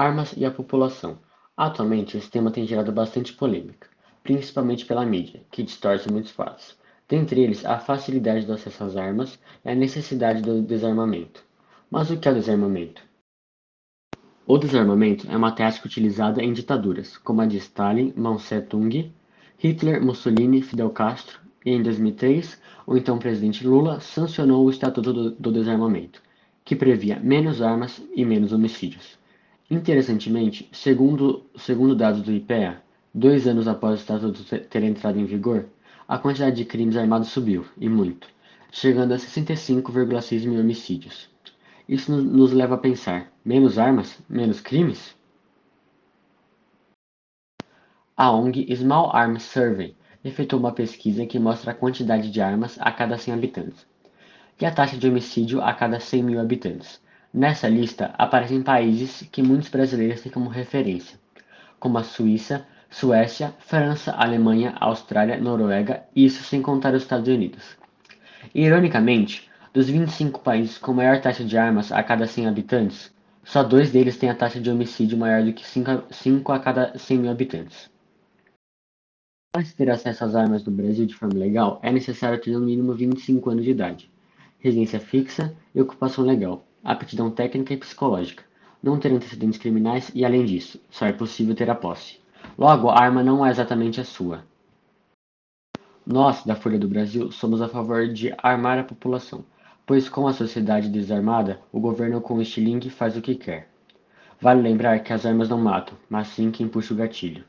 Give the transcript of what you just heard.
Armas e a população. Atualmente, esse tema tem gerado bastante polêmica, principalmente pela mídia, que distorce muitos fatos. Dentre eles, a facilidade do acesso às armas e a necessidade do desarmamento. Mas o que é o desarmamento? O desarmamento é uma tática utilizada em ditaduras, como a de Stalin, Mao Tse-tung, Hitler, Mussolini, Fidel Castro, e em 2003, o então presidente Lula sancionou o Estatuto do, do Desarmamento, que previa menos armas e menos homicídios. Interessantemente, segundo, segundo dados do IPEA, dois anos após o estatuto ter entrado em vigor, a quantidade de crimes armados subiu, e muito, chegando a 65,6 mil homicídios. Isso nos leva a pensar: menos armas, menos crimes? A ONG Small Arms Survey efetuou uma pesquisa que mostra a quantidade de armas a cada 100 habitantes e a taxa de homicídio a cada 100 mil habitantes, Nessa lista aparecem países que muitos brasileiros têm como referência, como a Suíça, Suécia, França, Alemanha, Austrália, Noruega, isso sem contar os Estados Unidos. Ironicamente, dos 25 países com maior taxa de armas a cada 100 habitantes, só dois deles têm a taxa de homicídio maior do que 5 a cada 100 mil habitantes. Para se ter acesso às armas no Brasil de forma legal, é necessário ter no mínimo 25 anos de idade, residência fixa e ocupação legal aptidão técnica e psicológica, não ter antecedentes criminais e, além disso, só é possível ter a posse. Logo, a arma não é exatamente a sua. Nós, da Folha do Brasil, somos a favor de armar a população, pois com a sociedade desarmada, o governo com estilingue faz o que quer. Vale lembrar que as armas não matam, mas sim quem puxa o gatilho.